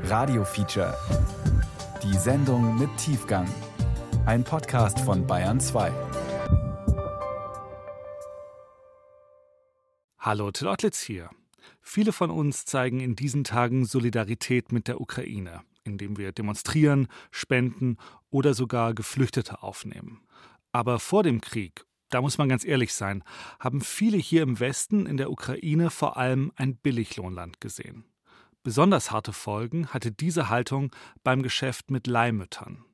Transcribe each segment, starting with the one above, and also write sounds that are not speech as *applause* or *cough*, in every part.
Radio Feature. Die Sendung mit Tiefgang. Ein Podcast von Bayern 2. Hallo, Till Ottlitz hier. Viele von uns zeigen in diesen Tagen Solidarität mit der Ukraine, indem wir demonstrieren, spenden oder sogar Geflüchtete aufnehmen. Aber vor dem Krieg, da muss man ganz ehrlich sein, haben viele hier im Westen in der Ukraine vor allem ein Billiglohnland gesehen. Besonders harte Folgen hatte diese Haltung beim Geschäft mit Leihmüttern.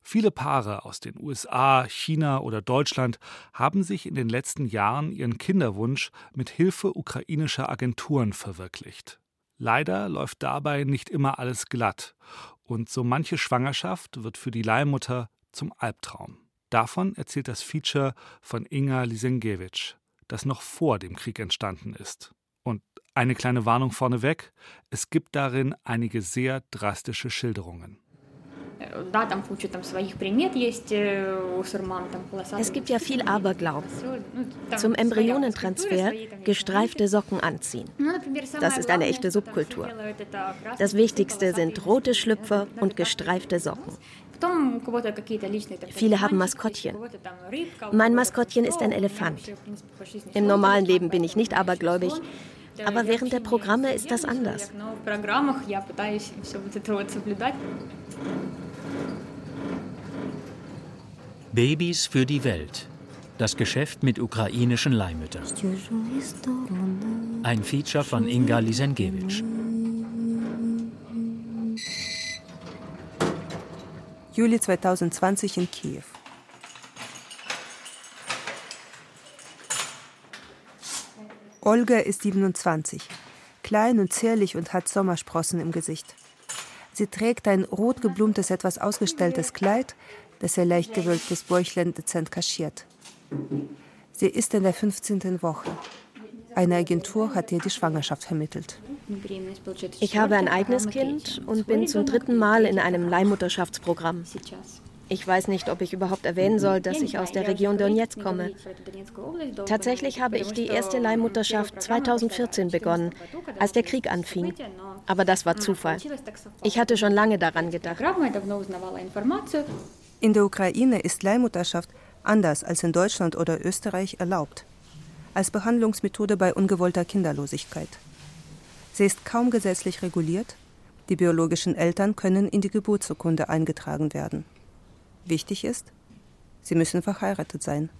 Viele Paare aus den USA, China oder Deutschland haben sich in den letzten Jahren ihren Kinderwunsch mit Hilfe ukrainischer Agenturen verwirklicht. Leider läuft dabei nicht immer alles glatt und so manche Schwangerschaft wird für die Leihmutter zum Albtraum. Davon erzählt das Feature von Inga Lisenkiewicz, das noch vor dem Krieg entstanden ist. Eine kleine Warnung vorneweg: Es gibt darin einige sehr drastische Schilderungen. Es gibt ja viel Aberglauben. Zum Embryonentransfer gestreifte Socken anziehen. Das ist eine echte Subkultur. Das Wichtigste sind rote Schlüpfer und gestreifte Socken. Viele haben Maskottchen. Mein Maskottchen ist ein Elefant. Im normalen Leben bin ich nicht abergläubig, aber während der Programme ist das anders. Babys für die Welt. Das Geschäft mit ukrainischen Leihmüttern. Ein Feature von Inga Lisenkiewicz. Juli 2020 in Kiew. Olga ist 27, klein und zierlich und hat Sommersprossen im Gesicht. Sie trägt ein rot geblumtes, etwas ausgestelltes Kleid, das ihr leicht gewölbtes Bäuchlein dezent kaschiert. Sie ist in der 15. Woche. Eine Agentur hat ihr die Schwangerschaft vermittelt. Ich habe ein eigenes Kind und bin zum dritten Mal in einem Leihmutterschaftsprogramm. Ich weiß nicht, ob ich überhaupt erwähnen soll, dass ich aus der Region Donetsk komme. Tatsächlich habe ich die erste Leihmutterschaft 2014 begonnen, als der Krieg anfing. Aber das war Zufall. Ich hatte schon lange daran gedacht. In der Ukraine ist Leihmutterschaft anders als in Deutschland oder Österreich erlaubt. Als Behandlungsmethode bei ungewollter Kinderlosigkeit. Sie ist kaum gesetzlich reguliert. Die biologischen Eltern können in die Geburtsurkunde eingetragen werden. Wichtig ist, sie müssen verheiratet sein.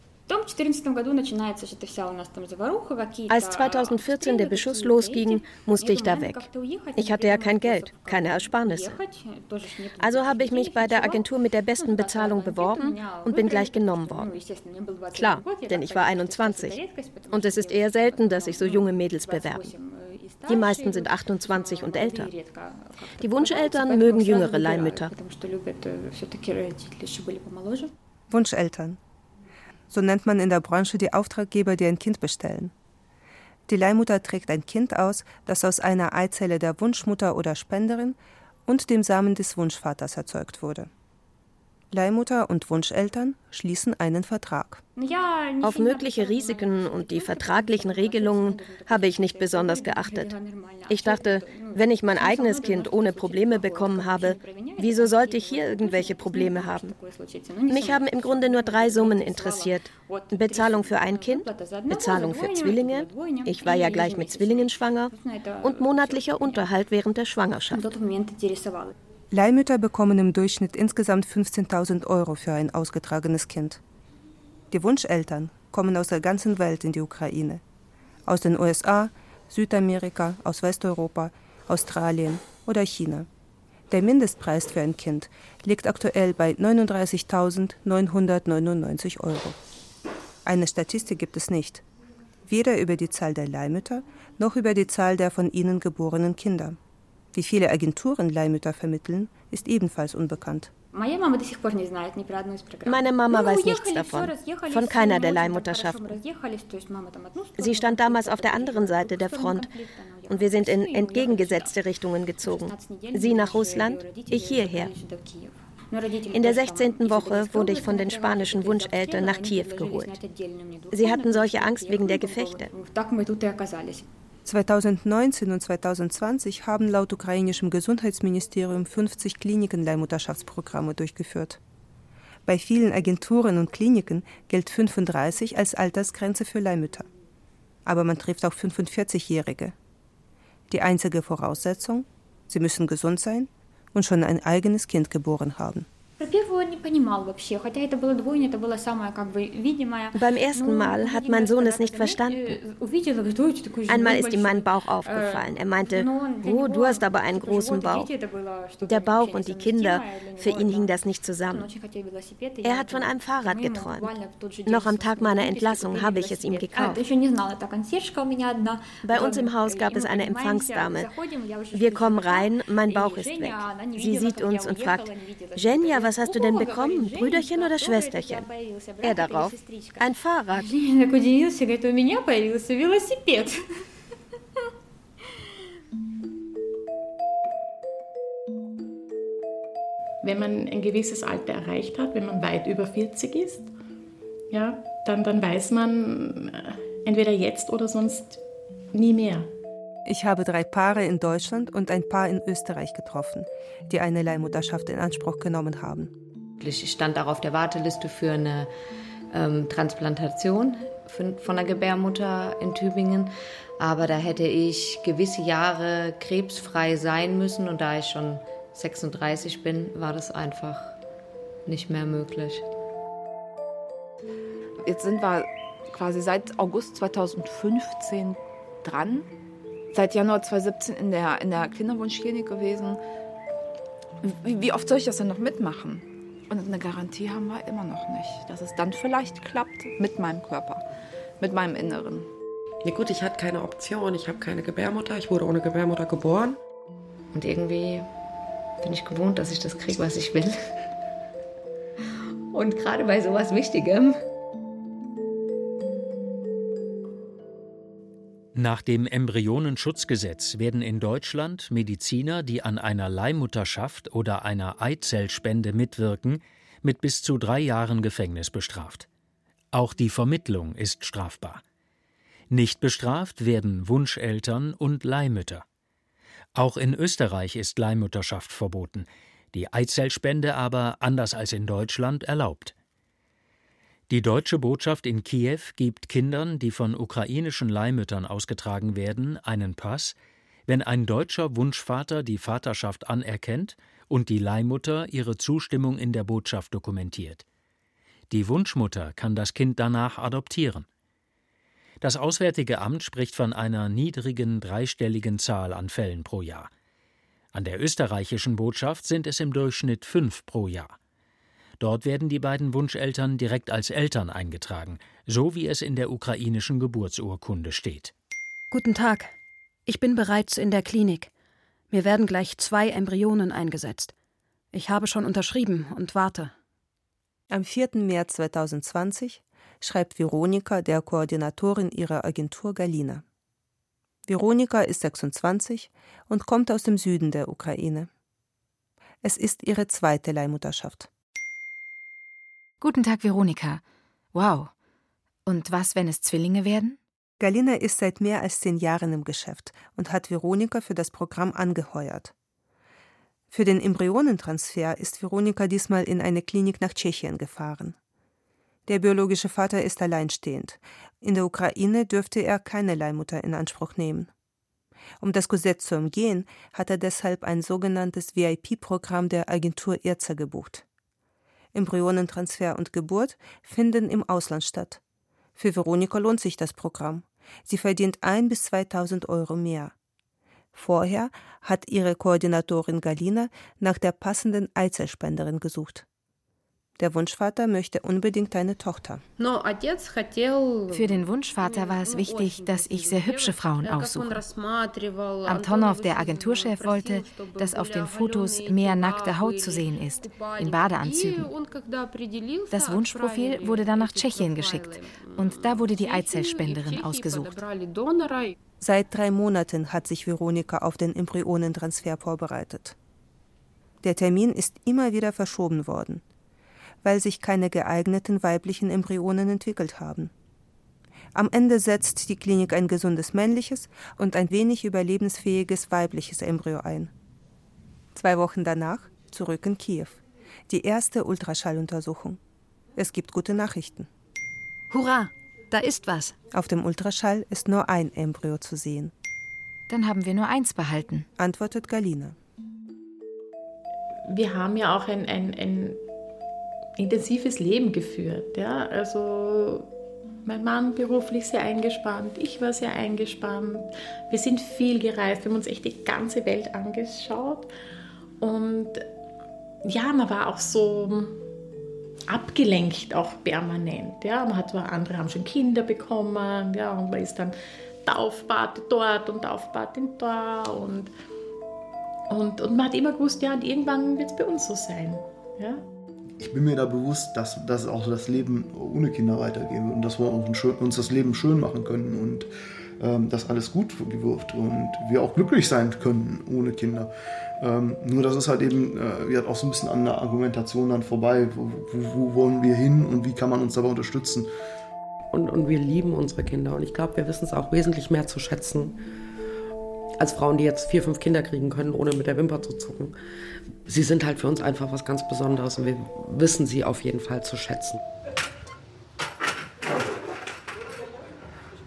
Als 2014 der Beschuss losging, musste ich da weg. Ich hatte ja kein Geld, keine Ersparnisse. Also habe ich mich bei der Agentur mit der besten Bezahlung beworben und bin gleich genommen worden. Klar, denn ich war 21. Und es ist eher selten, dass sich so junge Mädels bewerben. Die meisten sind 28 und älter. Die Wunscheltern mögen jüngere Leihmütter. Wunscheltern. So nennt man in der Branche die Auftraggeber, die ein Kind bestellen. Die Leihmutter trägt ein Kind aus, das aus einer Eizelle der Wunschmutter oder Spenderin und dem Samen des Wunschvaters erzeugt wurde. Leihmutter und Wunscheltern schließen einen Vertrag. Auf mögliche Risiken und die vertraglichen Regelungen habe ich nicht besonders geachtet. Ich dachte, wenn ich mein eigenes Kind ohne Probleme bekommen habe, wieso sollte ich hier irgendwelche Probleme haben? Mich haben im Grunde nur drei Summen interessiert. Bezahlung für ein Kind, Bezahlung für Zwillinge, ich war ja gleich mit Zwillingen schwanger, und monatlicher Unterhalt während der Schwangerschaft. Leihmütter bekommen im Durchschnitt insgesamt 15.000 Euro für ein ausgetragenes Kind. Die Wunscheltern kommen aus der ganzen Welt in die Ukraine. Aus den USA, Südamerika, aus Westeuropa, Australien oder China. Der Mindestpreis für ein Kind liegt aktuell bei 39.999 Euro. Eine Statistik gibt es nicht, weder über die Zahl der Leihmütter noch über die Zahl der von ihnen geborenen Kinder. Wie viele Agenturen Leihmütter vermitteln, ist ebenfalls unbekannt. Meine Mama weiß nichts davon, von keiner der Leihmutterschaften. Sie stand damals auf der anderen Seite der Front und wir sind in entgegengesetzte Richtungen gezogen. Sie nach Russland, ich hierher. In der 16. Woche wurde ich von den spanischen Wunscheltern nach Kiew geholt. Sie hatten solche Angst wegen der Gefechte. 2019 und 2020 haben laut ukrainischem Gesundheitsministerium 50 Kliniken Leihmutterschaftsprogramme durchgeführt. Bei vielen Agenturen und Kliniken gilt 35 als Altersgrenze für Leihmütter. Aber man trifft auch 45-Jährige. Die einzige Voraussetzung, sie müssen gesund sein und schon ein eigenes Kind geboren haben. Beim ersten Mal hat mein Sohn es nicht verstanden. Einmal ist ihm mein Bauch aufgefallen. Er meinte, oh, du hast aber einen großen Bauch. Der Bauch und die Kinder, für ihn hing das nicht zusammen. Er hat von einem Fahrrad geträumt. Noch am Tag meiner Entlassung habe ich es ihm gekauft. Bei uns im Haus gab es eine Empfangsdame. Wir kommen rein, mein Bauch ist weg. Sie sieht uns und fragt, Jenja, was hast du denn bekommen? Brüderchen oder Schwesterchen? Er darauf, ein Fahrrad. Wenn man ein gewisses Alter erreicht hat, wenn man weit über 40 ist, ja, dann, dann weiß man äh, entweder jetzt oder sonst nie mehr. Ich habe drei Paare in Deutschland und ein Paar in Österreich getroffen, die eine Leihmutterschaft in Anspruch genommen haben. Ich stand auch auf der Warteliste für eine ähm, Transplantation von der Gebärmutter in Tübingen. Aber da hätte ich gewisse Jahre krebsfrei sein müssen und da ich schon 36 bin, war das einfach nicht mehr möglich. Jetzt sind wir quasi seit August 2015 dran seit Januar 2017 in der, in der Kinderwunschklinik gewesen. Wie, wie oft soll ich das denn noch mitmachen? Und eine Garantie haben wir immer noch nicht, dass es dann vielleicht klappt mit meinem Körper, mit meinem Inneren. Ja gut, ich hatte keine Option, ich habe keine Gebärmutter, ich wurde ohne Gebärmutter geboren. Und irgendwie bin ich gewohnt, dass ich das kriege, was ich will. Und gerade bei sowas Wichtigem Nach dem Embryonenschutzgesetz werden in Deutschland Mediziner, die an einer Leihmutterschaft oder einer Eizellspende mitwirken, mit bis zu drei Jahren Gefängnis bestraft. Auch die Vermittlung ist strafbar. Nicht bestraft werden Wunscheltern und Leihmütter. Auch in Österreich ist Leihmutterschaft verboten, die Eizellspende aber, anders als in Deutschland, erlaubt. Die deutsche Botschaft in Kiew gibt Kindern, die von ukrainischen Leihmüttern ausgetragen werden, einen Pass, wenn ein deutscher Wunschvater die Vaterschaft anerkennt und die Leihmutter ihre Zustimmung in der Botschaft dokumentiert. Die Wunschmutter kann das Kind danach adoptieren. Das Auswärtige Amt spricht von einer niedrigen dreistelligen Zahl an Fällen pro Jahr. An der österreichischen Botschaft sind es im Durchschnitt fünf pro Jahr. Dort werden die beiden Wunscheltern direkt als Eltern eingetragen, so wie es in der ukrainischen Geburtsurkunde steht. Guten Tag. Ich bin bereits in der Klinik. Mir werden gleich zwei Embryonen eingesetzt. Ich habe schon unterschrieben und warte. Am 4. März 2020 schreibt Veronika der Koordinatorin ihrer Agentur Galina. Veronika ist 26 und kommt aus dem Süden der Ukraine. Es ist ihre zweite Leihmutterschaft. Guten Tag, Veronika. Wow. Und was, wenn es Zwillinge werden? Galina ist seit mehr als zehn Jahren im Geschäft und hat Veronika für das Programm angeheuert. Für den Embryonentransfer ist Veronika diesmal in eine Klinik nach Tschechien gefahren. Der biologische Vater ist alleinstehend. In der Ukraine dürfte er keine Leihmutter in Anspruch nehmen. Um das Gesetz zu umgehen, hat er deshalb ein sogenanntes VIP-Programm der Agentur Erzer gebucht. Embryonentransfer und Geburt finden im Ausland statt. Für Veronika lohnt sich das Programm. Sie verdient ein bis 2000 Euro mehr. Vorher hat ihre Koordinatorin Galina nach der passenden Eizellspenderin gesucht. Der Wunschvater möchte unbedingt eine Tochter. Für den Wunschvater war es wichtig, dass ich sehr hübsche Frauen aussuche. Antonov, der Agenturchef, wollte, dass auf den Fotos mehr nackte Haut zu sehen ist, in Badeanzügen. Das Wunschprofil wurde dann nach Tschechien geschickt und da wurde die Eizellspenderin ausgesucht. Seit drei Monaten hat sich Veronika auf den Embryonentransfer vorbereitet. Der Termin ist immer wieder verschoben worden weil sich keine geeigneten weiblichen Embryonen entwickelt haben. Am Ende setzt die Klinik ein gesundes männliches und ein wenig überlebensfähiges weibliches Embryo ein. Zwei Wochen danach zurück in Kiew. Die erste Ultraschalluntersuchung. Es gibt gute Nachrichten. Hurra, da ist was. Auf dem Ultraschall ist nur ein Embryo zu sehen. Dann haben wir nur eins behalten, antwortet Galina. Wir haben ja auch ein, ein, ein intensives Leben geführt. Ja? Also mein Mann beruflich sehr eingespannt, ich war sehr eingespannt. Wir sind viel gereist, wir haben uns echt die ganze Welt angeschaut. Und ja, man war auch so abgelenkt, auch permanent. Ja? Man hat zwar, andere haben schon Kinder bekommen, ja, und man ist dann Taufpate dort und Taufpate da und, und, und man hat immer gewusst, ja, und irgendwann wird es bei uns so sein. Ja? Ich bin mir da bewusst, dass, dass auch das Leben ohne Kinder weitergehen wird und dass wir uns das Leben schön machen können und ähm, dass alles gut wird und wir auch glücklich sein können ohne Kinder. Ähm, nur das ist halt eben äh, auch so ein bisschen an der Argumentation dann vorbei. Wo, wo, wo, wollen wir hin und wie kann man uns dabei unterstützen? Und, und wir lieben unsere Kinder und ich glaube, wir wissen es auch wesentlich mehr zu schätzen als Frauen, die jetzt vier, fünf Kinder kriegen können, ohne mit der Wimper zu zucken. Sie sind halt für uns einfach was ganz Besonderes und wir wissen sie auf jeden Fall zu schätzen.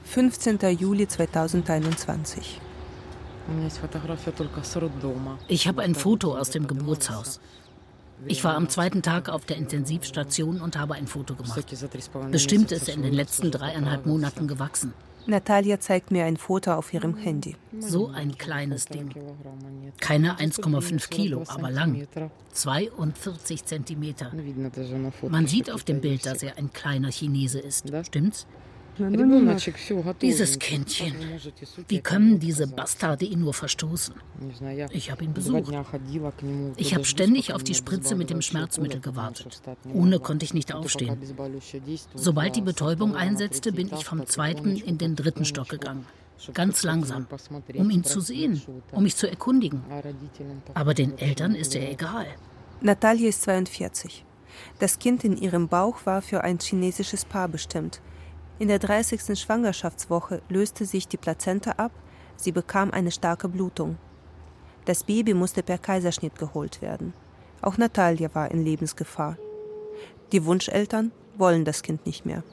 15. Juli 2021. Ich habe ein Foto aus dem Geburtshaus. Ich war am zweiten Tag auf der Intensivstation und habe ein Foto gemacht. Bestimmt ist er in den letzten dreieinhalb Monaten gewachsen. Natalia zeigt mir ein Foto auf ihrem Handy. So ein kleines Ding. Keine 1,5 Kilo, aber lang. 42 Zentimeter. Man sieht auf dem Bild, dass er ein kleiner Chinese ist. Stimmt's? Dieses Kindchen. Wie können diese Bastarde ihn nur verstoßen? Ich habe ihn besucht. Ich habe ständig auf die Spritze mit dem Schmerzmittel gewartet. Ohne konnte ich nicht aufstehen. Sobald die Betäubung einsetzte, bin ich vom zweiten in den dritten Stock gegangen. Ganz langsam, um ihn zu sehen, um mich zu erkundigen. Aber den Eltern ist er egal. Natalia ist 42. Das Kind in ihrem Bauch war für ein chinesisches Paar bestimmt. In der 30. Schwangerschaftswoche löste sich die Plazenta ab, sie bekam eine starke Blutung. Das Baby musste per Kaiserschnitt geholt werden. Auch Natalia war in Lebensgefahr. Die Wunscheltern wollen das Kind nicht mehr.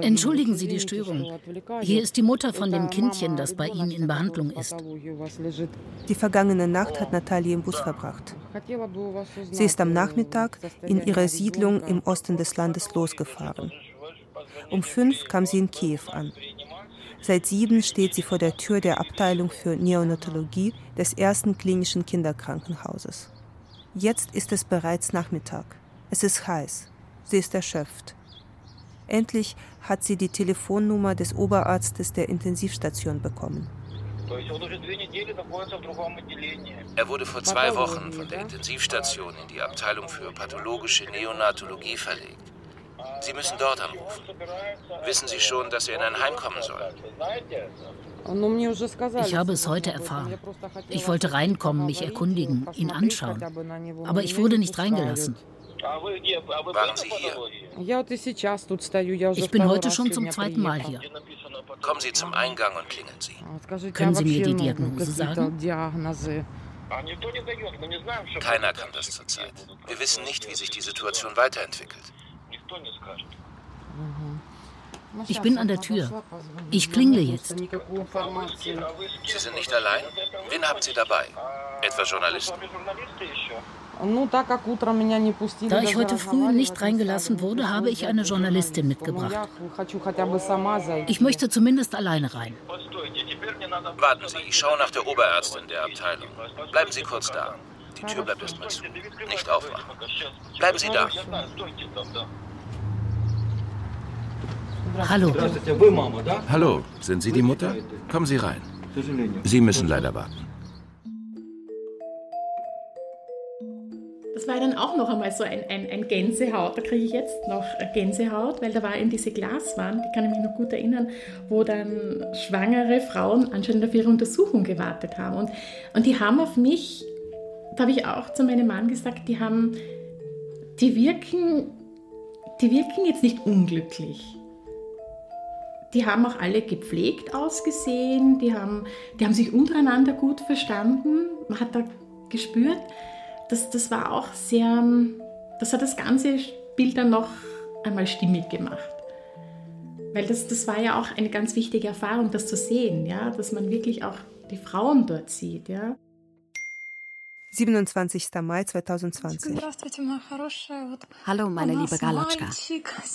Entschuldigen Sie die Störung. Hier ist die Mutter von dem Kindchen, das bei Ihnen in Behandlung ist. Die vergangene Nacht hat Natalia im Bus verbracht. Sie ist am Nachmittag in ihrer Siedlung im Osten des Landes losgefahren. Um fünf kam sie in Kiew an. Seit sieben steht sie vor der Tür der Abteilung für Neonatologie des ersten klinischen Kinderkrankenhauses. Jetzt ist es bereits Nachmittag. Es ist heiß. Sie ist erschöpft. Endlich hat sie die Telefonnummer des Oberarztes der Intensivstation bekommen. Er wurde vor zwei Wochen von der Intensivstation in die Abteilung für pathologische Neonatologie verlegt. Sie müssen dort anrufen. Wissen Sie schon, dass er in ein Heim kommen soll? Ich habe es heute erfahren. Ich wollte reinkommen, mich erkundigen, ihn anschauen. Aber ich wurde nicht reingelassen. Waren Sie hier? Ich bin heute schon zum zweiten Mal hier. Kommen Sie zum Eingang und klingeln Sie. Können Sie mir die Diagnose sagen? Keiner kann das zurzeit. Wir wissen nicht, wie sich die Situation weiterentwickelt. Ich bin an der Tür. Ich klingle jetzt. Sie sind nicht allein? Wen haben Sie dabei? Etwa Journalisten? Da ich heute früh nicht reingelassen wurde, habe ich eine Journalistin mitgebracht. Ich möchte zumindest alleine rein. Warten Sie, ich schaue nach der Oberärztin der Abteilung. Bleiben Sie kurz da. Die Tür bleibt erstmal zu. Nicht aufmachen. Bleiben Sie da. Hallo. Hallo, sind Sie die Mutter? Kommen Sie rein. Sie müssen leider warten. Das war dann auch noch einmal so ein, ein, ein Gänsehaut. Da kriege ich jetzt noch Gänsehaut, weil da war eben diese Glaswand, die kann ich mich noch gut erinnern, wo dann schwangere Frauen anscheinend auf ihre Untersuchung gewartet haben. Und, und die haben auf mich, da habe ich auch zu meinem Mann gesagt, die haben, die wirken, die wirken jetzt nicht unglücklich Die haben auch alle gepflegt ausgesehen, die haben, die haben sich untereinander gut verstanden. Man hat da gespürt, dass das war auch sehr, das hat das ganze Bild dann noch einmal stimmig gemacht. Weil das, das war ja auch eine ganz wichtige Erfahrung, das zu sehen, ja, dass man wirklich auch die Frauen dort sieht, ja. 27. Mai 2020. Hallo, meine liebe Galotschka.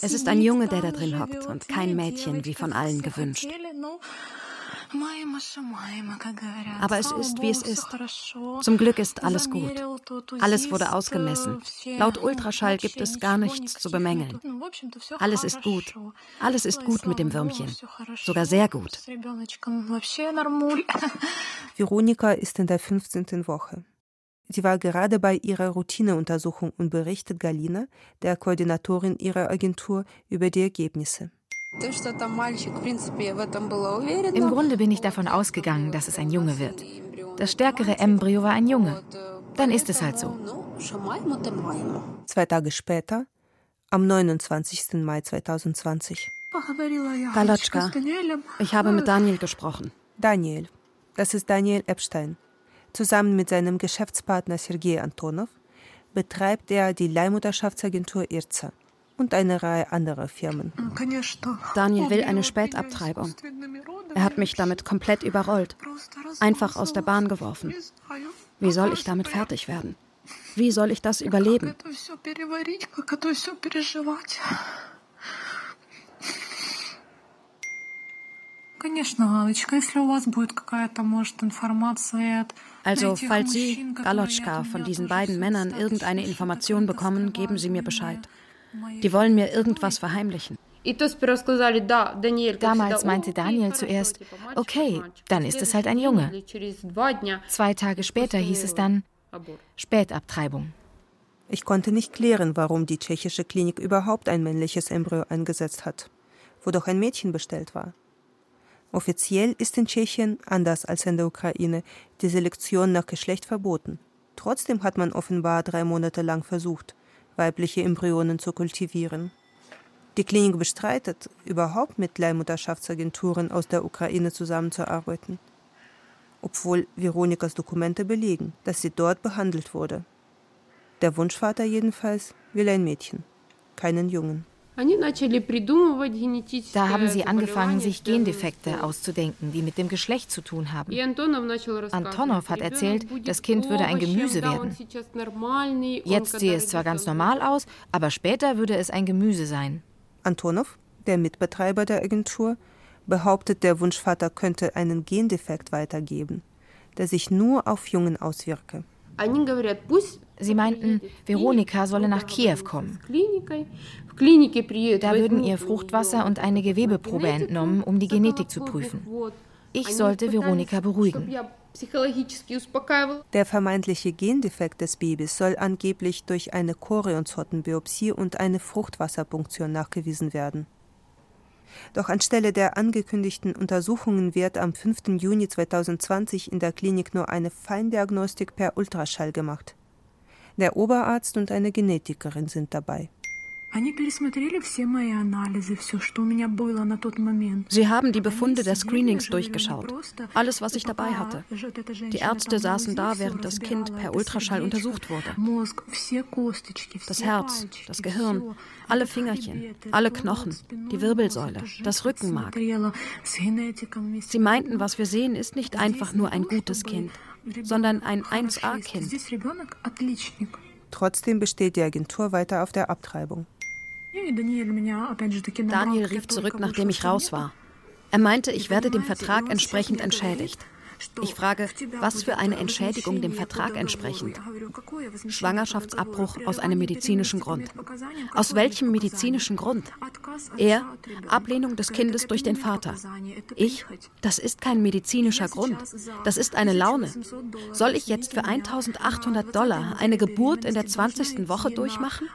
Es ist ein Junge, der da drin hockt und kein Mädchen, wie von allen gewünscht. Aber es ist, wie es ist. Zum Glück ist alles gut. Alles wurde ausgemessen. Laut Ultraschall gibt es gar nichts zu bemängeln. Alles ist gut. Alles ist gut mit dem Würmchen. Sogar sehr gut. *laughs* Veronika ist in der 15. Woche. Sie war gerade bei ihrer Routineuntersuchung und berichtet Galina, der Koordinatorin ihrer Agentur, über die Ergebnisse. Im Grunde bin ich davon ausgegangen, dass es ein Junge wird. Das stärkere Embryo war ein Junge. Dann ist es halt so. Zwei Tage später, am 29. Mai 2020. Galotschka, ich habe mit Daniel gesprochen. Daniel, das ist Daniel Epstein. Zusammen mit seinem Geschäftspartner Sergei Antonov betreibt er die Leihmutterschaftsagentur IRZA und eine Reihe anderer Firmen. Daniel will eine Spätabtreibung. Er hat mich damit komplett überrollt, einfach aus der Bahn geworfen. Wie soll ich damit fertig werden? Wie soll ich das überleben? Also, falls Sie, Galotschka, von diesen beiden Männern irgendeine Information bekommen, geben Sie mir Bescheid. Die wollen mir irgendwas verheimlichen. Damals meinte Daniel zuerst, okay, dann ist es halt ein Junge. Zwei Tage später hieß es dann Spätabtreibung. Ich konnte nicht klären, warum die tschechische Klinik überhaupt ein männliches Embryo eingesetzt hat, wo doch ein Mädchen bestellt war. Offiziell ist in Tschechien, anders als in der Ukraine, die Selektion nach Geschlecht verboten. Trotzdem hat man offenbar drei Monate lang versucht, weibliche Embryonen zu kultivieren. Die Klinik bestreitet, überhaupt mit Leihmutterschaftsagenturen aus der Ukraine zusammenzuarbeiten, obwohl Veronikas Dokumente belegen, dass sie dort behandelt wurde. Der Wunschvater jedenfalls will ein Mädchen, keinen Jungen. Da haben sie angefangen, sich Gendefekte auszudenken, die mit dem Geschlecht zu tun haben. Antonov hat erzählt, das Kind würde ein Gemüse werden. Jetzt sehe es zwar ganz normal aus, aber später würde es ein Gemüse sein. Antonov, der Mitbetreiber der Agentur, behauptet, der Wunschvater könnte einen Gendefekt weitergeben, der sich nur auf Jungen auswirke. Sie meinten, Veronika solle nach Kiew kommen. Da würden ihr Fruchtwasser und eine Gewebeprobe entnommen, um die Genetik zu prüfen. Ich sollte Veronika beruhigen. Der vermeintliche Gendefekt des Babys soll angeblich durch eine Chorionshottenbiopsie und eine Fruchtwasserpunktion nachgewiesen werden. Doch anstelle der angekündigten Untersuchungen wird am 5. Juni 2020 in der Klinik nur eine Feindiagnostik per Ultraschall gemacht. Der Oberarzt und eine Genetikerin sind dabei. Sie haben die Befunde der Screenings durchgeschaut. Alles, was ich dabei hatte. Die Ärzte saßen da, während das Kind per Ultraschall untersucht wurde. Das Herz, das Gehirn, alle Fingerchen, alle Knochen, die Wirbelsäule, das Rückenmark. Sie meinten, was wir sehen, ist nicht einfach nur ein gutes Kind, sondern ein 1A-Kind. Trotzdem besteht die Agentur weiter auf der Abtreibung. Daniel rief zurück, nachdem ich raus war. Er meinte, ich werde dem Vertrag entsprechend entschädigt. Ich frage, was für eine Entschädigung dem Vertrag entsprechend? Schwangerschaftsabbruch aus einem medizinischen Grund. Aus welchem medizinischen Grund? Er, Ablehnung des Kindes durch den Vater. Ich, das ist kein medizinischer Grund. Das ist eine Laune. Soll ich jetzt für 1800 Dollar eine Geburt in der 20. Woche durchmachen?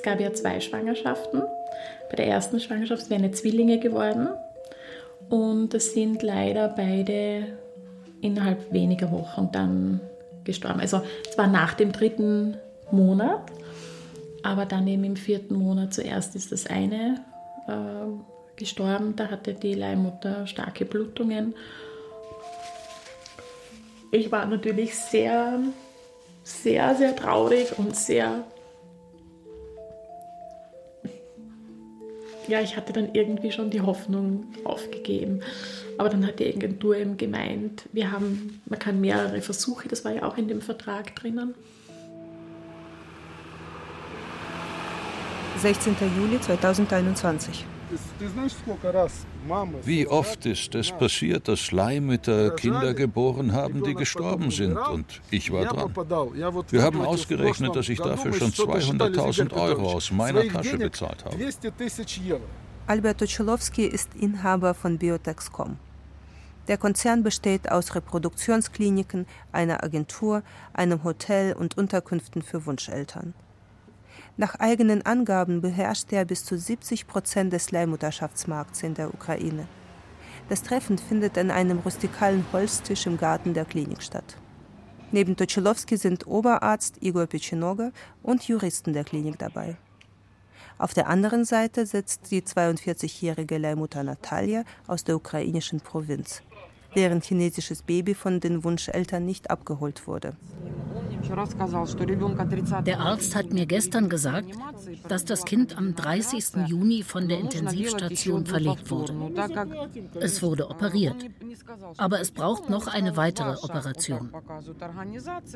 Es gab ja zwei Schwangerschaften. Bei der ersten Schwangerschaft wären Zwillinge geworden. Und es sind leider beide innerhalb weniger Wochen dann gestorben. Also es war nach dem dritten Monat. Aber dann eben im vierten Monat zuerst ist das eine äh, gestorben. Da hatte die Leihmutter starke Blutungen. Ich war natürlich sehr, sehr, sehr traurig und sehr ja, ich hatte dann irgendwie schon die Hoffnung aufgegeben. Aber dann hat die Agentur eben gemeint, wir haben, man kann mehrere Versuche, das war ja auch in dem Vertrag drinnen. 16. Juli 2021. Wie oft ist es passiert, dass Leihmütter Kinder geboren haben, die gestorben sind und ich war dran. Wir haben ausgerechnet, dass ich dafür schon 200.000 Euro aus meiner Tasche bezahlt habe. Albert Ocholowski ist Inhaber von Biotexcom. Der Konzern besteht aus Reproduktionskliniken, einer Agentur, einem Hotel und Unterkünften für Wunscheltern. Nach eigenen Angaben beherrscht er bis zu 70 Prozent des Leihmutterschaftsmarkts in der Ukraine. Das Treffen findet an einem rustikalen Holztisch im Garten der Klinik statt. Neben Tochilowski sind Oberarzt Igor Pechinoga und Juristen der Klinik dabei. Auf der anderen Seite sitzt die 42-jährige Leihmutter Natalia aus der ukrainischen Provinz, deren chinesisches Baby von den Wunscheltern nicht abgeholt wurde. Der Arzt hat mir gestern gesagt, dass das Kind am 30. Juni von der Intensivstation verlegt wurde. Es wurde operiert. Aber es braucht noch eine weitere Operation.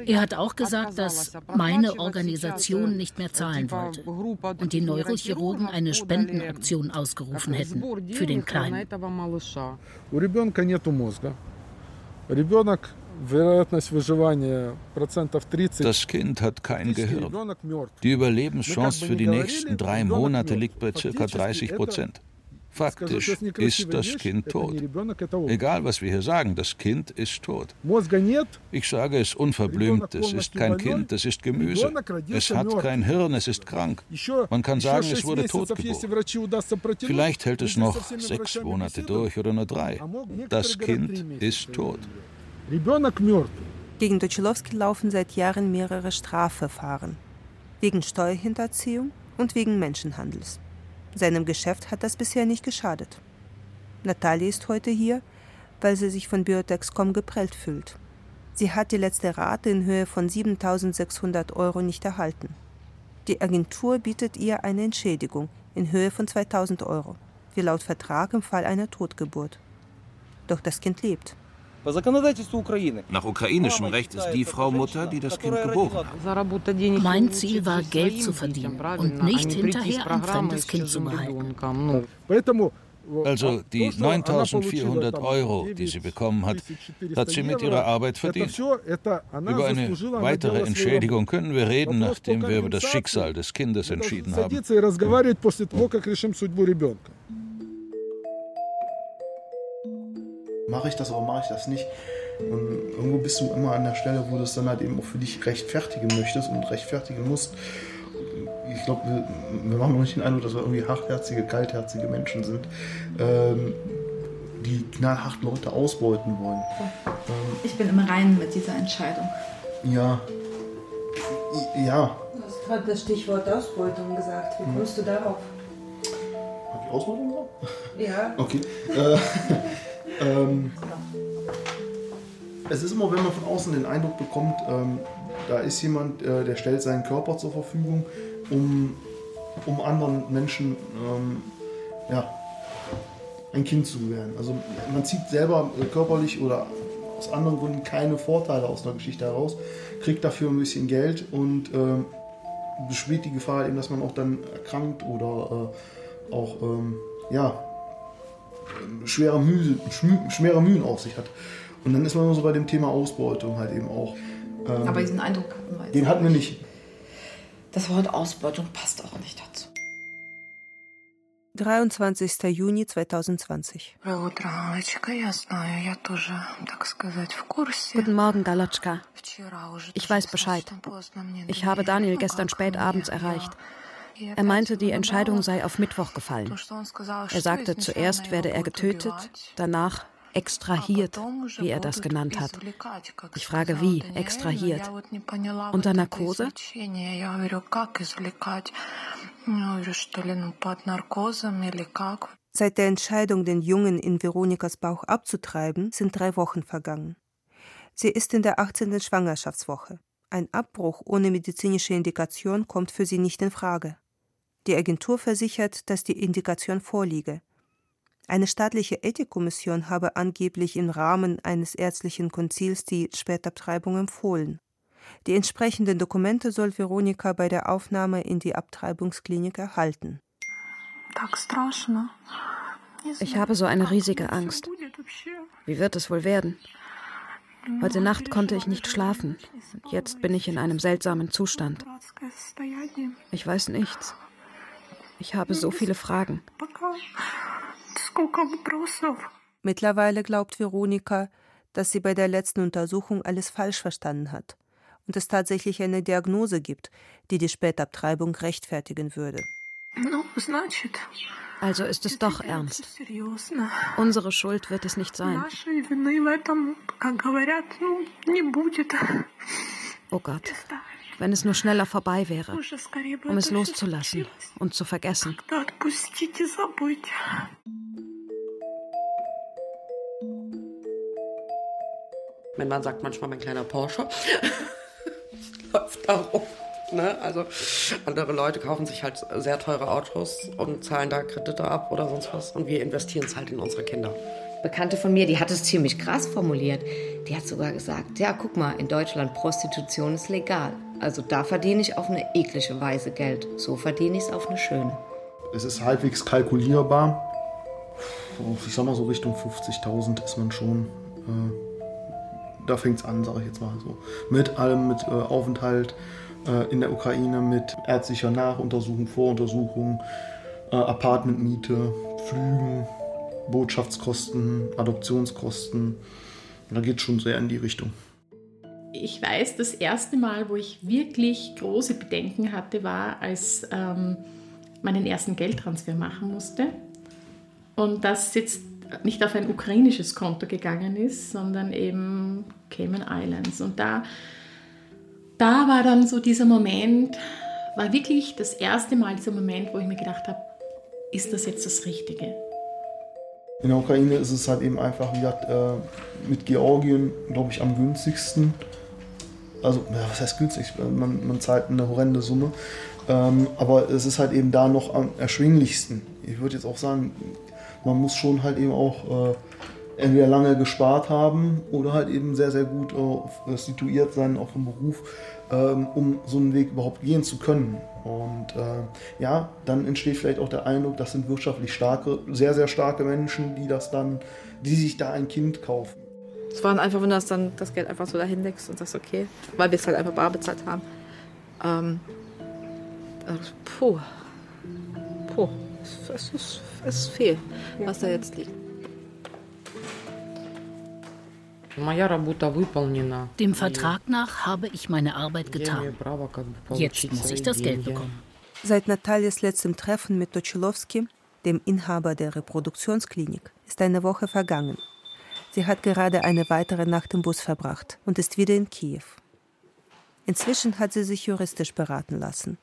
Er hat auch gesagt, dass meine Organisation nicht mehr zahlen wollte und die Neurochirurgen eine Spendenaktion ausgerufen hätten für den Kleinen. Das Kind hat kein Gehirn. Die Überlebenschance für die nächsten drei Monate liegt bei ca. 30 Prozent. Faktisch ist das Kind tot. Egal, was wir hier sagen, das Kind ist tot. Ich sage es unverblümt, es ist kein Kind, es ist Gemüse. Es hat kein Hirn, es ist krank. Man kann sagen, es wurde totgeboren. Vielleicht hält es noch sechs Monate durch oder nur drei. Das Kind ist tot. Gegen Docilowski laufen seit Jahren mehrere Strafverfahren. Wegen Steuerhinterziehung und wegen Menschenhandels. Seinem Geschäft hat das bisher nicht geschadet. Natalie ist heute hier, weil sie sich von Biotexcom geprellt fühlt. Sie hat die letzte Rate in Höhe von 7600 Euro nicht erhalten. Die Agentur bietet ihr eine Entschädigung in Höhe von 2000 Euro, wie laut Vertrag im Fall einer Totgeburt. Doch das Kind lebt. Nach ukrainischem Recht ist die Frau Mutter, die das Kind geboren hat. Mein Ziel war, Geld zu verdienen und nicht hinterher ein fremdes Kind zu behalten. Also die 9400 Euro, die sie bekommen hat, hat sie mit ihrer Arbeit verdient. Über eine weitere Entschädigung können wir reden, nachdem wir über das Schicksal des Kindes entschieden haben. Mache ich das oder mache ich das nicht? Und irgendwo bist du immer an der Stelle, wo du es dann halt eben auch für dich rechtfertigen möchtest und rechtfertigen musst. Ich glaube, wir, wir, machen noch nicht den Eindruck, dass wir irgendwie hartherzige, kaltherzige Menschen sind, ähm, die knallhart Leute ausbeuten wollen. Ähm, ich bin im Reinen mit dieser Entscheidung. Ja. Ja. Du hast gerade das Stichwort Ausbeutung gesagt. Wie kommst hm. du darauf? Hat die Ausbeutung gesagt? Ja. *laughs* Okay. Äh, ähm, es ist immer, wenn man von außen den Eindruck bekommt, ähm, da ist jemand, äh, der stellt seinen Körper zur Verfügung, um, um anderen Menschen ähm, ja, ein Kind zu gewähren. Also man zieht selber äh, körperlich oder aus anderen Gründen keine Vorteile aus einer Geschichte heraus, kriegt dafür ein bisschen Geld und äh, besteht die Gefahr eben, dass man auch dann erkrankt oder äh, auch ähm, ja, schwere, Mühe, schwere Mühen auf sich hat. Und dann ist man immer so bei dem Thema Ausbeutung halt eben auch. Ähm, Aber diesen Eindruck hatten wir jetzt. Den hatten wir nicht. Das Wort Ausbeutung passt auch nicht dazu. 23. Juni 2020. Guten Morgen, Galotschka. Ich weiß Bescheid. Ich habe Daniel gestern spät abends erreicht. Er meinte, die Entscheidung sei auf Mittwoch gefallen. Er sagte, zuerst werde er getötet, danach extrahiert, wie er das genannt hat. Ich frage, wie extrahiert? Unter Narkose? Seit der Entscheidung, den Jungen in Veronikas Bauch abzutreiben, sind drei Wochen vergangen. Sie ist in der 18. Schwangerschaftswoche. Ein Abbruch ohne medizinische Indikation kommt für sie nicht in Frage. Die Agentur versichert, dass die Indikation vorliege. Eine staatliche Ethikkommission habe angeblich im Rahmen eines ärztlichen Konzils die Spätabtreibung empfohlen. Die entsprechenden Dokumente soll Veronika bei der Aufnahme in die Abtreibungsklinik erhalten. Ich habe so eine riesige Angst. Wie wird es wohl werden? Heute Nacht konnte ich nicht schlafen. Jetzt bin ich in einem seltsamen Zustand. Ich weiß nichts. Ich habe so viele Fragen. Mittlerweile glaubt Veronika, dass sie bei der letzten Untersuchung alles falsch verstanden hat und es tatsächlich eine Diagnose gibt, die die Spätabtreibung rechtfertigen würde. Also ist es doch ernst. Unsere Schuld wird es nicht sein. Oh Gott, wenn es nur schneller vorbei wäre, um es loszulassen und zu vergessen. Mein Mann sagt manchmal mein kleiner Porsche. *laughs* Läuft darum. Ne? Also andere Leute kaufen sich halt sehr teure Autos und zahlen da Kredite ab oder sonst was. Und wir investieren es halt in unsere Kinder. Bekannte von mir, die hat es ziemlich krass formuliert. Die hat sogar gesagt, ja, guck mal, in Deutschland Prostitution ist legal. Also da verdiene ich auf eine eklige Weise Geld. So verdiene ich es auf eine schöne. Es ist halbwegs kalkulierbar. Ich sag mal so Richtung 50.000 ist man schon. Äh, da fängt es an, sage ich jetzt mal so. Mit allem, mit äh, Aufenthalt, äh, in der Ukraine mit ärztlicher Nachuntersuchung, Voruntersuchung, Apartmentmiete, Flügen, Botschaftskosten, Adoptionskosten. Da geht es schon sehr in die Richtung. Ich weiß, das erste Mal, wo ich wirklich große Bedenken hatte, war, als ähm, meinen ersten Geldtransfer machen musste. Und das jetzt nicht auf ein ukrainisches Konto gegangen ist, sondern eben Cayman Islands. Und da da war dann so dieser Moment, war wirklich das erste Mal dieser Moment, wo ich mir gedacht habe, ist das jetzt das Richtige? In der Ukraine ist es halt eben einfach, wie gesagt, äh, mit Georgien, glaube ich, am günstigsten. Also, ja, was heißt günstig? Man, man zahlt eine horrende Summe. Ähm, aber es ist halt eben da noch am erschwinglichsten. Ich würde jetzt auch sagen, man muss schon halt eben auch äh, entweder lange gespart haben oder halt eben sehr, sehr gut äh, situiert sein, auch im Beruf, ähm, um so einen Weg überhaupt gehen zu können. Und äh, ja, dann entsteht vielleicht auch der Eindruck, das sind wirtschaftlich starke, sehr, sehr starke Menschen, die das dann, die sich da ein Kind kaufen. Es war einfach, wenn du das dann das Geld einfach so dahin legst und sagst, okay, weil wir es halt einfach bar bezahlt haben. Ähm, also, puh. Puh. Es ist, es ist viel, was da jetzt liegt. Dem Vertrag nach habe ich meine Arbeit getan. Jetzt muss ich das Geld bekommen. Seit Natalias letztem Treffen mit Tochilowski, dem Inhaber der Reproduktionsklinik, ist eine Woche vergangen. Sie hat gerade eine weitere Nacht im Bus verbracht und ist wieder in Kiew. Inzwischen hat sie sich juristisch beraten lassen.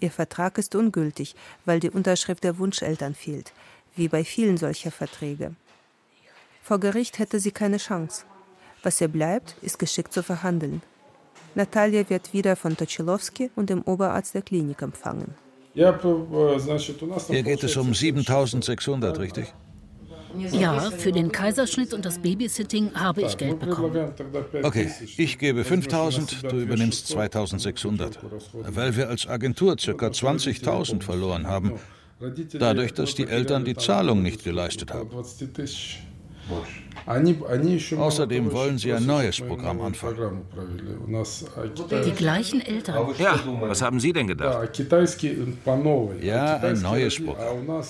Ihr Vertrag ist ungültig, weil die Unterschrift der Wunscheltern fehlt, wie bei vielen solcher Verträge. Vor Gericht hätte sie keine Chance. Was ihr bleibt, ist geschickt zu verhandeln. Natalia wird wieder von Tochilowski und dem Oberarzt der Klinik empfangen. Hier geht es um 7600, richtig? Ja, für den Kaiserschnitt und das Babysitting habe ich Geld bekommen. Okay, ich gebe 5000, du übernimmst 2600. Weil wir als Agentur ca. 20.000 verloren haben. Dadurch, dass die Eltern die Zahlung nicht geleistet haben. Außerdem wollen sie ein neues Programm anfangen. Die gleichen Eltern? Ja, was haben Sie denn gedacht? Ja, ein neues Programm.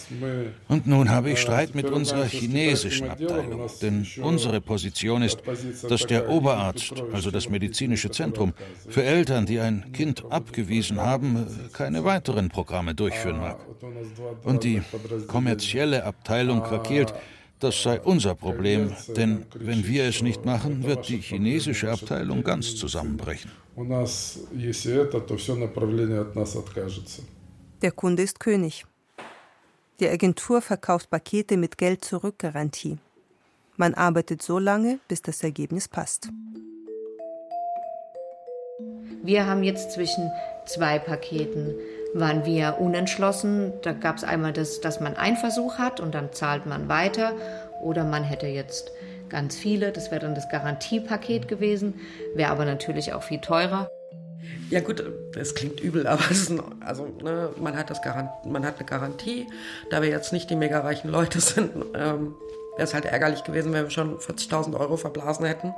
Und nun habe ich Streit mit unserer chinesischen Abteilung. Denn unsere Position ist, dass der Oberarzt, also das medizinische Zentrum, für Eltern, die ein Kind abgewiesen haben, keine weiteren Programme durchführen mag. Und die kommerzielle Abteilung krakeelt, Das sei unser Problem, denn wenn wir es nicht machen, wird die chinesische Abteilung ganz zusammenbrechen. Der Kunde ist König. Die Agentur verkauft Pakete mit Geld zurück Garantie. Man arbeitet so lange, bis das Ergebnis passt. Wir haben jetzt zwischen zwei Paketen waren wir unentschlossen. Da gab es einmal das, dass man einen Versuch hat und dann zahlt man weiter. Oder man hätte jetzt ganz viele. Das wäre dann das Garantiepaket gewesen. Wäre aber natürlich auch viel teurer. Ja gut, das klingt übel, aber es ein, also ne, man hat das man hat eine Garantie. Da wir jetzt nicht die mega reichen Leute *laughs* sind, ähm, wäre es halt ärgerlich gewesen, wenn wir schon 40.000 Euro verblasen hätten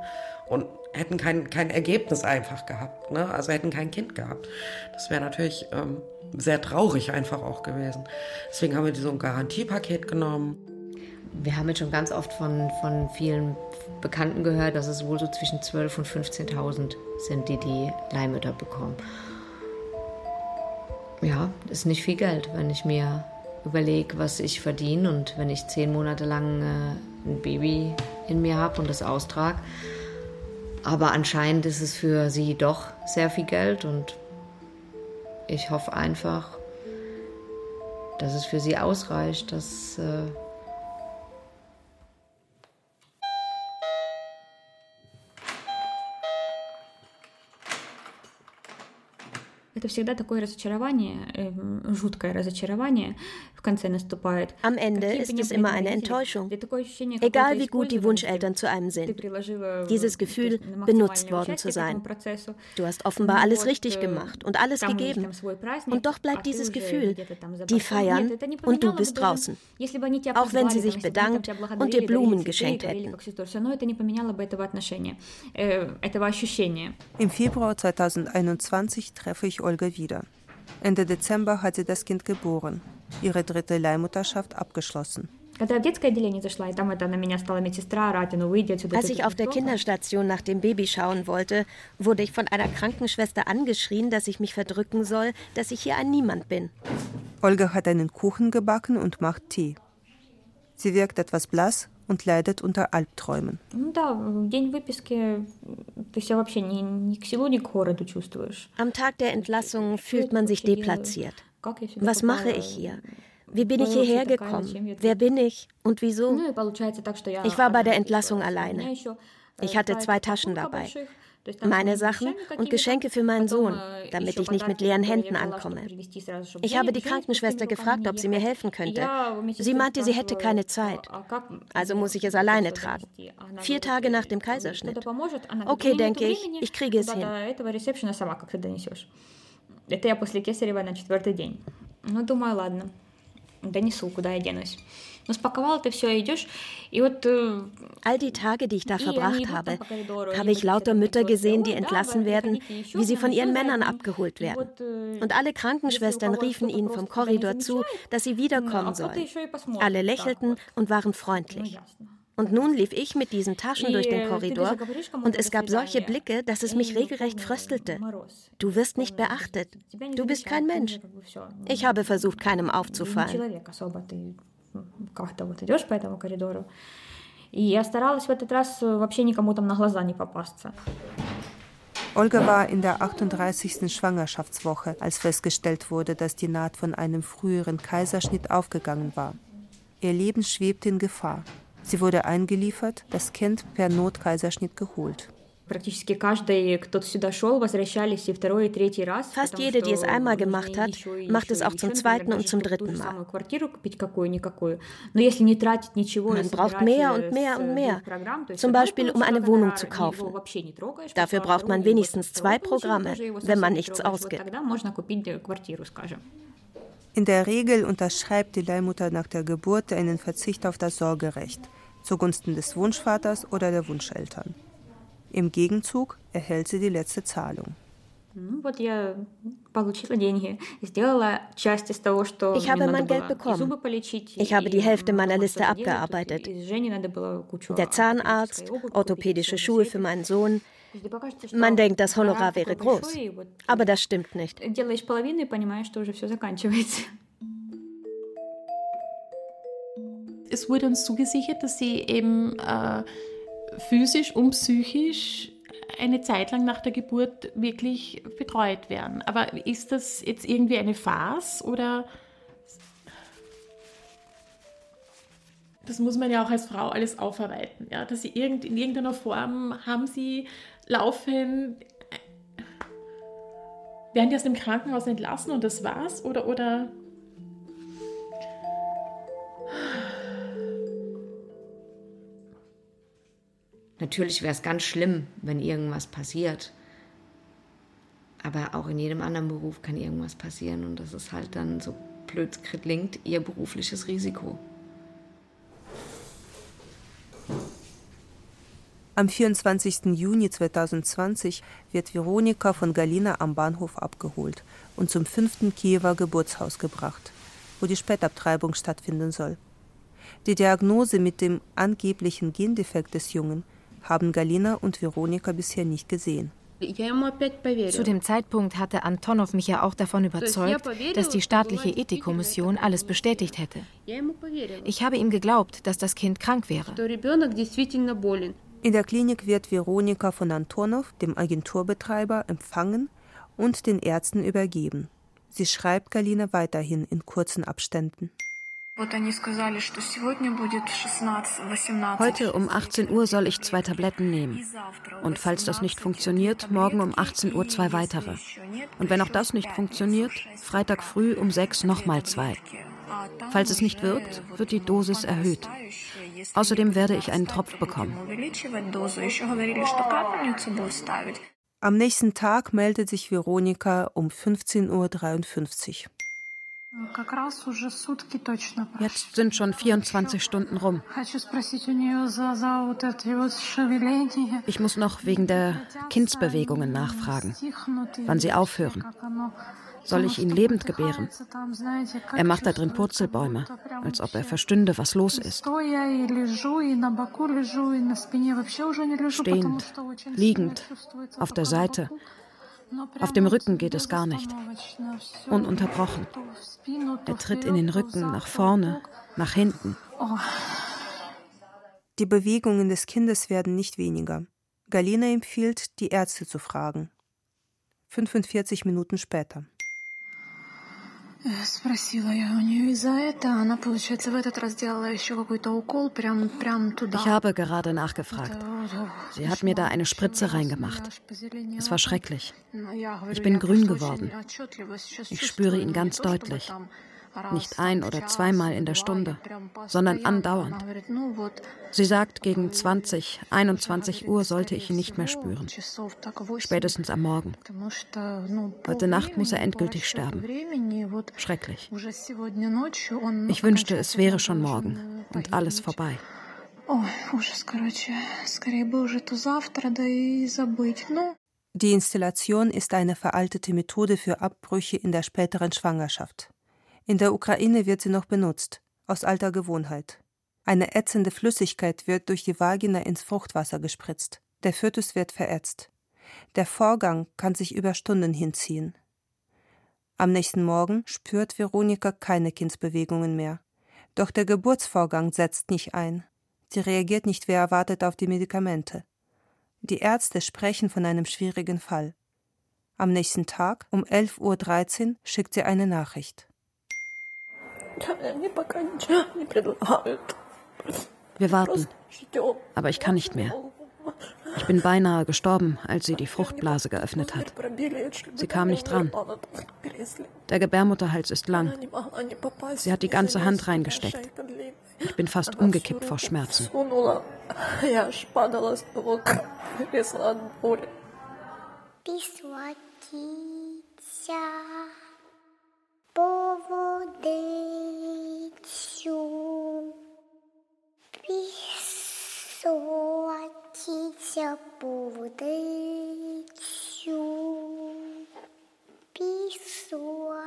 und hätten kein, kein Ergebnis einfach gehabt. Ne? Also hätten kein Kind gehabt. Das wäre natürlich ähm, sehr traurig einfach auch gewesen. Deswegen haben wir so ein Garantiepaket genommen. Wir haben jetzt schon ganz oft von, von vielen Bekannten gehört, dass es wohl so zwischen 12.000 und 15.000 sind, die die Leihmütter bekommen. Ja, ist nicht viel Geld, wenn ich mir überlege, was ich verdiene und wenn ich zehn Monate lang äh, ein Baby in mir habe und das austrage. Aber anscheinend ist es für sie doch sehr viel Geld und ich hoffe einfach, dass es für sie ausreicht, dass äh, Это всегда такое разочарование, жуткое разочарование в конце наступает. Am Ende ist es immer eine Enttäuschung, egal wie gut die Wunscheltern zu einem sind. Dieses Gefühl, benutzt worden zu sein. Du hast offenbar alles richtig gemacht und alles gegeben. Und doch bleibt dieses Gefühl, die feiern und du bist draußen. Auch wenn sie sich bedankt und dir Blumen geschenkt hätten. Im Februar 2021 treffe ich Olga wieder. Ende Dezember hat sie das Kind geboren, ihre dritte Leihmutterschaft abgeschlossen. Als ich auf der Kinderstation nach dem Baby schauen wollte, wurde ich von einer Krankenschwester angeschrien, dass ich mich verdrücken soll, dass ich hier ein Niemand bin. Olga hat einen Kuchen gebacken und macht Tee. Sie wirkt etwas blass und leidet unter Albträumen. Am Tag der Entlassung fühlt man sich deplatziert. Was mache ich hier? Wie bin ich hierher gekommen? Wer bin ich und wieso? Ich war bei der Entlassung alleine. Ich hatte zwei Taschen dabei meine Sachen und Geschenke für meinen Sohn, damit ich nicht mit leeren Händen ankomme. Ich habe die Krankenschwester gefragt, ob sie mir helfen könnte. Sie meinte, sie hätte keine Zeit. Also muss ich es alleine tragen. Vier Tage nach dem Kaiserschnitt. Okay, denke ich, ich kriege es hin. Это я после Кесарева на четвертый день. Ну, думаю, ладно, донесу, куда я денусь. All die Tage, die ich da verbracht habe, habe ich lauter Mütter gesehen, die entlassen werden, wie sie von ihren Männern abgeholt werden. Und alle Krankenschwestern riefen ihnen vom Korridor zu, dass sie wiederkommen sollen. Alle lächelten und waren freundlich. Und nun lief ich mit diesen Taschen durch den Korridor und es gab solche Blicke, dass es mich regelrecht fröstelte. Du wirst nicht beachtet. Du bist kein Mensch. Ich habe versucht, keinem aufzufallen как-то вот идешь по этому коридору. И я старалась в этот раз вообще никому там на глаза не попасться. Olga war in der 38. Schwangerschaftswoche, als festgestellt wurde, dass die Naht von einem früheren Kaiserschnitt aufgegangen war. Ihr Leben schwebte in Gefahr. Sie wurde eingeliefert, das Kind per Notkaiserschnitt geholt. Fast jede, die es einmal gemacht hat, macht es auch zum zweiten und zum dritten Mal. Man braucht mehr und mehr und mehr, zum Beispiel um eine Wohnung zu kaufen. Dafür braucht man wenigstens zwei Programme, wenn man nichts ausgibt. In der Regel unterschreibt die Leihmutter nach der Geburt einen Verzicht auf das Sorgerecht zugunsten des Wunschvaters oder der Wunscheltern. Im Gegenzug erhält sie die letzte Zahlung. Ich habe mein Geld bekommen. Ich habe die Hälfte meiner Liste abgearbeitet. Der Zahnarzt, orthopädische Schuhe für meinen Sohn. Man denkt, das Honorar wäre groß. Aber das stimmt nicht. Es wurde uns zugesichert, dass sie eben äh, physisch und psychisch eine Zeit lang nach der Geburt wirklich betreut werden. Aber ist das jetzt irgendwie eine Farce oder? Das muss man ja auch als Frau alles aufarbeiten, ja, dass sie irgend, in irgendeiner Form haben sie laufend werden die aus dem Krankenhaus entlassen und das war's? Oder oder Natürlich wäre es ganz schlimm, wenn irgendwas passiert. Aber auch in jedem anderen Beruf kann irgendwas passieren und das ist halt dann, so blöd es klingt, ihr berufliches Risiko. Am 24. Juni 2020 wird Veronika von Galina am Bahnhof abgeholt und zum fünften Kiewer Geburtshaus gebracht, wo die Spätabtreibung stattfinden soll. Die Diagnose mit dem angeblichen Gendefekt des Jungen haben Galina und Veronika bisher nicht gesehen. Zu dem Zeitpunkt hatte Antonov mich ja auch davon überzeugt, dass die staatliche Ethikkommission alles bestätigt hätte. Ich habe ihm geglaubt, dass das Kind krank wäre. In der Klinik wird Veronika von Antonov, dem Agenturbetreiber, empfangen und den Ärzten übergeben. Sie schreibt Galina weiterhin in kurzen Abständen. Heute um 18 Uhr soll ich zwei Tabletten nehmen. Und falls das nicht funktioniert, morgen um 18 Uhr zwei weitere. Und wenn auch das nicht funktioniert, Freitag früh um sechs nochmal zwei. Falls es nicht wirkt, wird die Dosis erhöht. Außerdem werde ich einen Tropf bekommen. Am nächsten Tag meldet sich Veronika um 15.53 Uhr. Jetzt sind schon 24 Stunden rum. Ich muss noch wegen der Kindsbewegungen nachfragen, wann sie aufhören. Soll ich ihn lebend gebären? Er macht da drin Purzelbäume, als ob er verstünde, was los ist. Stehend, liegend, auf der Seite. Auf dem Rücken geht es gar nicht. Ununterbrochen. Er tritt in den Rücken nach vorne, nach hinten. Die Bewegungen des Kindes werden nicht weniger. Galina empfiehlt, die Ärzte zu fragen. 45 Minuten später. Ich habe gerade nachgefragt. Sie hat mir da eine Spritze reingemacht. Es war schrecklich. Ich bin grün geworden. Ich spüre ihn ganz deutlich. Nicht ein oder zweimal in der Stunde, sondern andauernd. Sie sagt, gegen 20, 21 Uhr sollte ich ihn nicht mehr spüren. Spätestens am Morgen. Heute Nacht muss er endgültig sterben. Schrecklich. Ich wünschte, es wäre schon morgen und alles vorbei. Die Installation ist eine veraltete Methode für Abbrüche in der späteren Schwangerschaft. In der Ukraine wird sie noch benutzt, aus alter Gewohnheit. Eine ätzende Flüssigkeit wird durch die Vagina ins Fruchtwasser gespritzt. Der Fötus wird verätzt. Der Vorgang kann sich über Stunden hinziehen. Am nächsten Morgen spürt Veronika keine Kindsbewegungen mehr. Doch der Geburtsvorgang setzt nicht ein. Sie reagiert nicht wie erwartet auf die Medikamente. Die Ärzte sprechen von einem schwierigen Fall. Am nächsten Tag um 11.13 Uhr schickt sie eine Nachricht. Wir warten. Aber ich kann nicht mehr. Ich bin beinahe gestorben, als sie die Fruchtblase geöffnet hat. Sie kam nicht dran. Der Gebärmutterhals ist lang. Sie hat die ganze Hand reingesteckt. Ich bin fast umgekippt vor Schmerzen поводицю, пісотіця поводицю, пісотіця.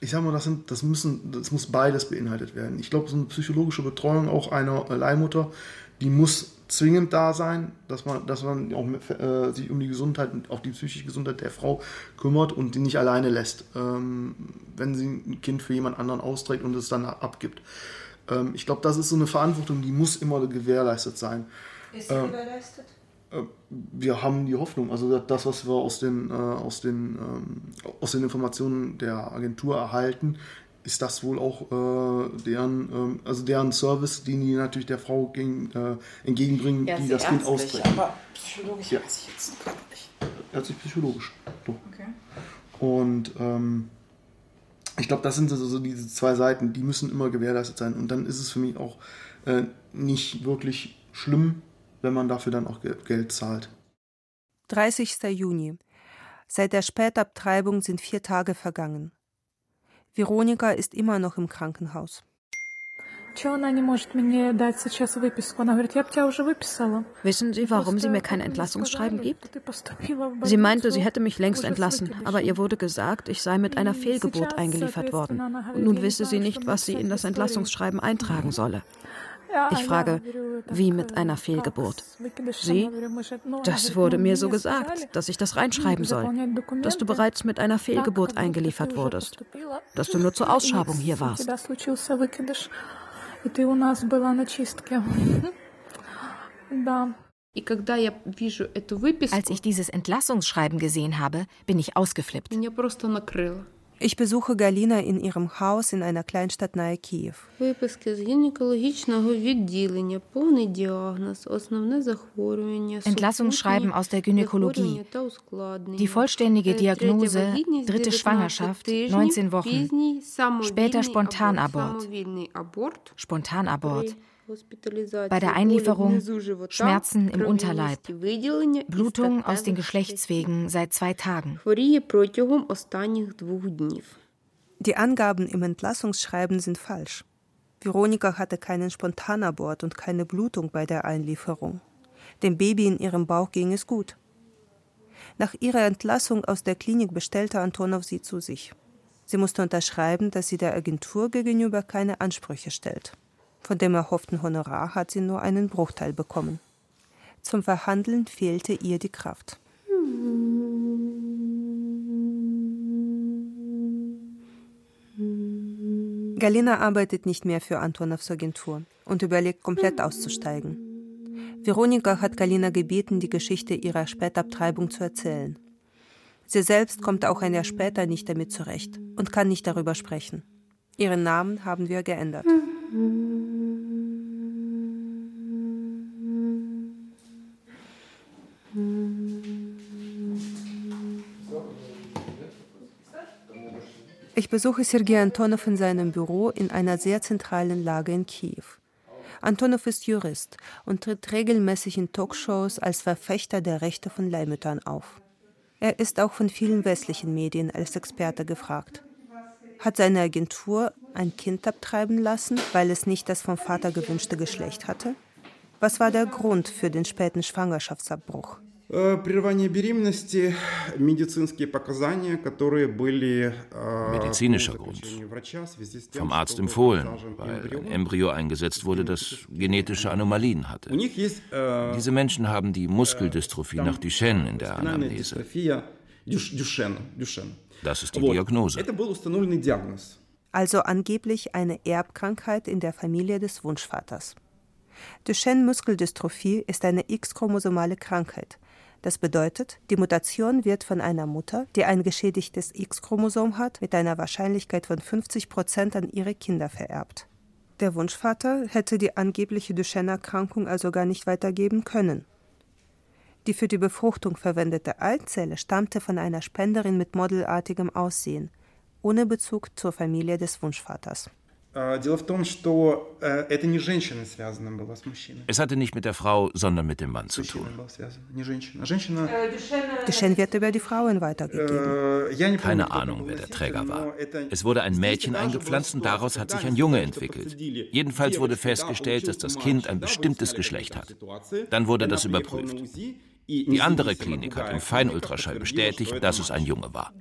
Ich sag mal, das, sind, das, müssen, das muss beides beinhaltet werden. Ich glaube, so eine psychologische Betreuung auch einer Leihmutter, die muss zwingend da sein, dass man, dass man auch äh, sich um die Gesundheit und auch die psychische Gesundheit der Frau kümmert und die nicht alleine lässt, ähm, wenn sie ein Kind für jemand anderen austrägt und es dann abgibt. Ähm, ich glaube, das ist so eine Verantwortung, die muss immer gewährleistet sein. Ist sie ähm, gewährleistet? Äh, wir haben die Hoffnung, also das, was wir aus den, äh, aus den, ähm, aus den Informationen der Agentur erhalten, ist das wohl auch äh, deren, ähm, also deren Service, den die natürlich der Frau gegen, äh, entgegenbringen, ja, die das Kind austrägt. Aber psychologisch ja. weiß ich jetzt gerade nicht. Ärztlich psychologisch, doch. Okay. Und ähm, ich glaube, das sind so, so diese zwei Seiten, die müssen immer gewährleistet sein. Und dann ist es für mich auch äh, nicht wirklich schlimm, wenn man dafür dann auch Geld zahlt. 30. Juni. Seit der Spätabtreibung sind vier Tage vergangen. Veronika ist immer noch im Krankenhaus. Wissen Sie, warum sie mir kein Entlassungsschreiben gibt? Sie meinte, sie hätte mich längst entlassen, aber ihr wurde gesagt, ich sei mit einer Fehlgeburt eingeliefert worden. Und nun wisse sie nicht, was sie in das Entlassungsschreiben eintragen solle. Ich frage, wie mit einer Fehlgeburt? Sie? Das wurde mir so gesagt, dass ich das reinschreiben soll, dass du bereits mit einer Fehlgeburt eingeliefert wurdest, dass du nur zur Ausschabung hier warst. *laughs* Als ich dieses Entlassungsschreiben gesehen habe, bin ich ausgeflippt. Ich besuche Galina in ihrem Haus in einer Kleinstadt nahe Kiew. Entlassungsschreiben aus der Gynäkologie. Die vollständige Diagnose, dritte Schwangerschaft, 19 Wochen. Später Spontanabort. Spontanabort. Bei der Einlieferung Schmerzen im Unterleib, Blutung aus den Geschlechtswegen seit zwei Tagen. Die Angaben im Entlassungsschreiben sind falsch. Veronika hatte keinen Spontanabort und keine Blutung bei der Einlieferung. Dem Baby in ihrem Bauch ging es gut. Nach ihrer Entlassung aus der Klinik bestellte Antonov sie zu sich. Sie musste unterschreiben, dass sie der Agentur gegenüber keine Ansprüche stellt. Von dem erhofften Honorar hat sie nur einen Bruchteil bekommen. Zum Verhandeln fehlte ihr die Kraft. Galina arbeitet nicht mehr für Antonovs Agentur und überlegt, komplett auszusteigen. Veronika hat Galina gebeten, die Geschichte ihrer Spätabtreibung zu erzählen. Sie selbst kommt auch ein Jahr später nicht damit zurecht und kann nicht darüber sprechen. Ihren Namen haben wir geändert. Ich besuche Sergei Antonov in seinem Büro in einer sehr zentralen Lage in Kiew. Antonov ist Jurist und tritt regelmäßig in Talkshows als Verfechter der Rechte von Leihmüttern auf. Er ist auch von vielen westlichen Medien als Experte gefragt. Hat seine Agentur ein Kind abtreiben lassen, weil es nicht das vom Vater gewünschte Geschlecht hatte? Was war der Grund für den späten Schwangerschaftsabbruch? Medizinischer Grund. Vom Arzt empfohlen, weil ein Embryo eingesetzt wurde, das genetische Anomalien hatte. Diese Menschen haben die Muskeldystrophie nach Duchenne in der Anamnese. Das ist die Diagnose. Also angeblich eine Erbkrankheit in der Familie des Wunschvaters. Duchenne-Muskeldystrophie ist eine X-chromosomale Krankheit. Das bedeutet, die Mutation wird von einer Mutter, die ein geschädigtes X-Chromosom hat, mit einer Wahrscheinlichkeit von 50 Prozent an ihre Kinder vererbt. Der Wunschvater hätte die angebliche Duchenne-Erkrankung also gar nicht weitergeben können. Die für die Befruchtung verwendete Eizelle stammte von einer Spenderin mit modelartigem Aussehen, ohne Bezug zur Familie des Wunschvaters. Es hatte nicht mit der Frau, sondern mit dem Mann zu tun. Geschenk wird über die Frauen weitergegeben. Keine Ahnung, wer der Träger war. Es wurde ein Mädchen eingepflanzt und daraus hat sich ein Junge entwickelt. Jedenfalls wurde festgestellt, dass das Kind ein bestimmtes Geschlecht hat. Dann wurde das überprüft. Die andere Klinik hat im Feinultraschall bestätigt, dass es ein Junge war.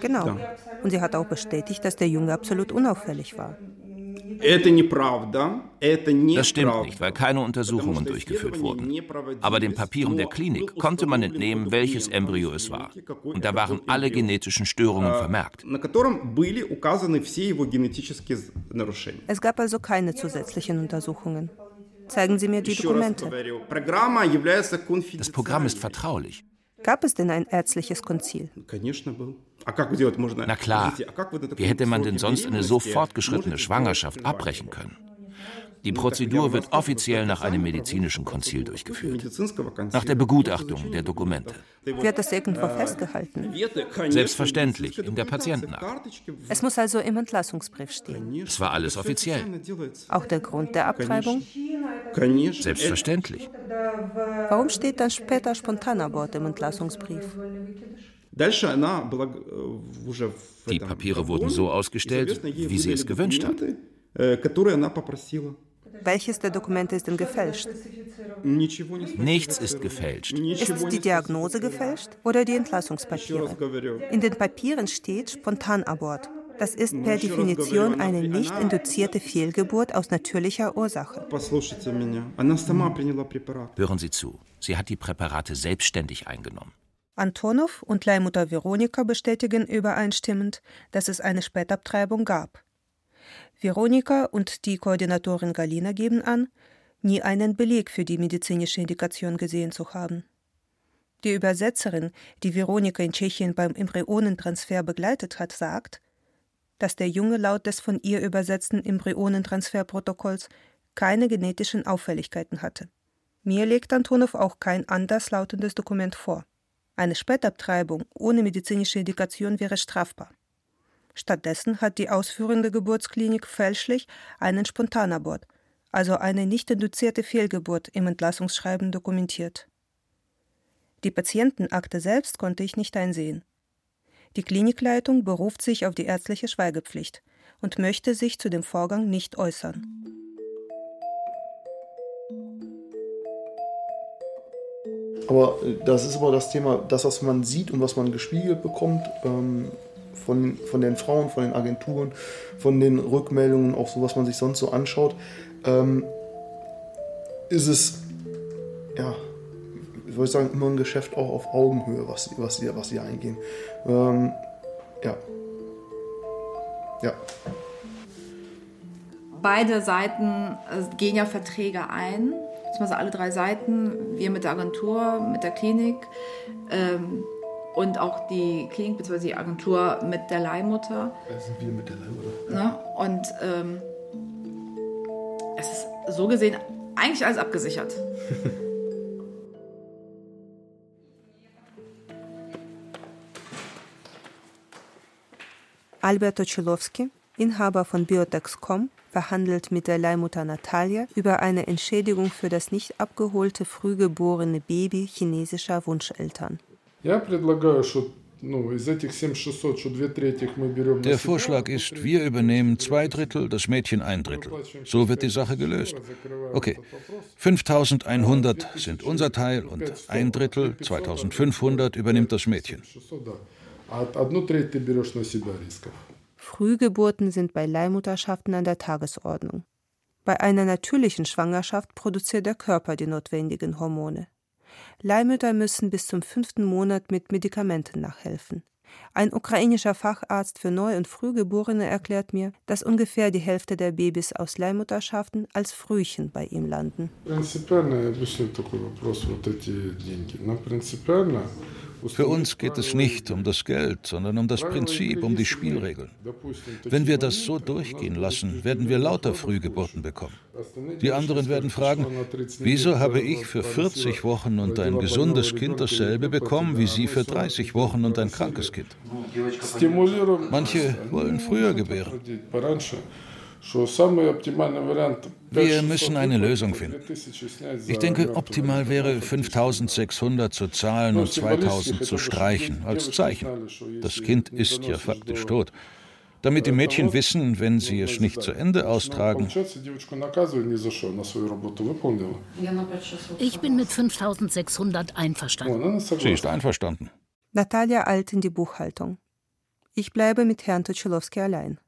Genau. Und sie hat auch bestätigt, dass der Junge absolut unauffällig war. Das stimmt nicht, weil keine Untersuchungen durchgeführt wurden. Aber den Papieren der Klinik konnte man entnehmen, welches Embryo es war. Und da waren alle genetischen Störungen vermerkt. Es gab also keine zusätzlichen Untersuchungen. Zeigen Sie mir die Dokumente. Das Programm ist vertraulich. Gab es denn ein ärztliches Konzil? Na klar, wie hätte man denn sonst eine so fortgeschrittene Schwangerschaft abbrechen können? Die Prozedur wird offiziell nach einem medizinischen Konzil durchgeführt. Nach der Begutachtung der Dokumente. Wird das irgendwo festgehalten? Selbstverständlich, in der Patientenakte. Es muss also im Entlassungsbrief stehen. Es war alles offiziell. Auch der Grund der Abtreibung? Selbstverständlich. Warum steht dann später Spontanabort im Entlassungsbrief? Die Papiere wurden so ausgestellt, wie sie es gewünscht hat. Welches der Dokumente ist denn gefälscht? Nichts ist gefälscht. Ist die Diagnose gefälscht oder die Entlassungspapiere? In den Papieren steht Spontanabort. Das ist per Definition eine nicht induzierte Fehlgeburt aus natürlicher Ursache. Hören Sie zu. Sie hat die Präparate selbstständig eingenommen. Antonov und Leihmutter Veronika bestätigen übereinstimmend, dass es eine Spätabtreibung gab. Veronika und die Koordinatorin Galina geben an, nie einen Beleg für die medizinische Indikation gesehen zu haben. Die Übersetzerin, die Veronika in Tschechien beim Embryonentransfer begleitet hat, sagt, dass der Junge laut des von ihr übersetzten Embryonentransferprotokolls keine genetischen Auffälligkeiten hatte. Mir legt Antonov auch kein anderslautendes Dokument vor. Eine Spätabtreibung ohne medizinische Indikation wäre strafbar. Stattdessen hat die ausführende Geburtsklinik fälschlich einen Spontanabort, also eine nicht induzierte Fehlgeburt, im Entlassungsschreiben dokumentiert. Die Patientenakte selbst konnte ich nicht einsehen. Die Klinikleitung beruft sich auf die ärztliche Schweigepflicht und möchte sich zu dem Vorgang nicht äußern. Aber äh, das ist aber das Thema, das, was man sieht und was man gespiegelt bekommt, ähm, von, von den Frauen, von den Agenturen, von den Rückmeldungen, auch so, was man sich sonst so anschaut, ähm, ist es, ja, ich würde sagen, immer ein Geschäft auch auf Augenhöhe, was, was, sie, was sie eingehen. Ähm, ja. Ja. Beide Seiten äh, gehen ja Verträge ein, beziehungsweise alle drei Seiten, wir mit der Agentur, mit der Klinik. Ähm, und auch die Klinik bzw. die Agentur mit der Leihmutter. Das sind wir mit der Leihmutter. Ne? Und ähm, es ist so gesehen eigentlich alles abgesichert. *laughs* Albert Ocilowski, Inhaber von Biotex.com, verhandelt mit der Leihmutter Natalia über eine Entschädigung für das nicht abgeholte frühgeborene Baby chinesischer Wunscheltern. Der Vorschlag ist, wir übernehmen zwei Drittel, das Mädchen ein Drittel. So wird die Sache gelöst. Okay, 5100 sind unser Teil und ein Drittel, 2500, übernimmt das Mädchen. Frühgeburten sind bei Leihmutterschaften an der Tagesordnung. Bei einer natürlichen Schwangerschaft produziert der Körper die notwendigen Hormone. Leihmütter müssen bis zum fünften Monat mit Medikamenten nachhelfen. Ein ukrainischer Facharzt für Neu- und Frühgeborene erklärt mir, dass ungefähr die Hälfte der Babys aus Leihmutterschaften als Frühchen bei ihm landen. Für uns geht es nicht um das Geld, sondern um das Prinzip, um die Spielregeln. Wenn wir das so durchgehen lassen, werden wir lauter Frühgeburten bekommen. Die anderen werden fragen, wieso habe ich für 40 Wochen und ein gesundes Kind dasselbe bekommen wie Sie für 30 Wochen und ein krankes Kind? Manche wollen früher gebären. Wir müssen eine Lösung finden. Ich denke, optimal wäre 5600 zu zahlen und 2000 zu streichen, als Zeichen. Das Kind ist ja faktisch tot. Damit die Mädchen wissen, wenn sie es nicht zu Ende austragen. Ich bin mit 5600 einverstanden. Sie ist einverstanden. Natalia eilt in die Buchhaltung. Ich bleibe mit Herrn Tucholowski allein.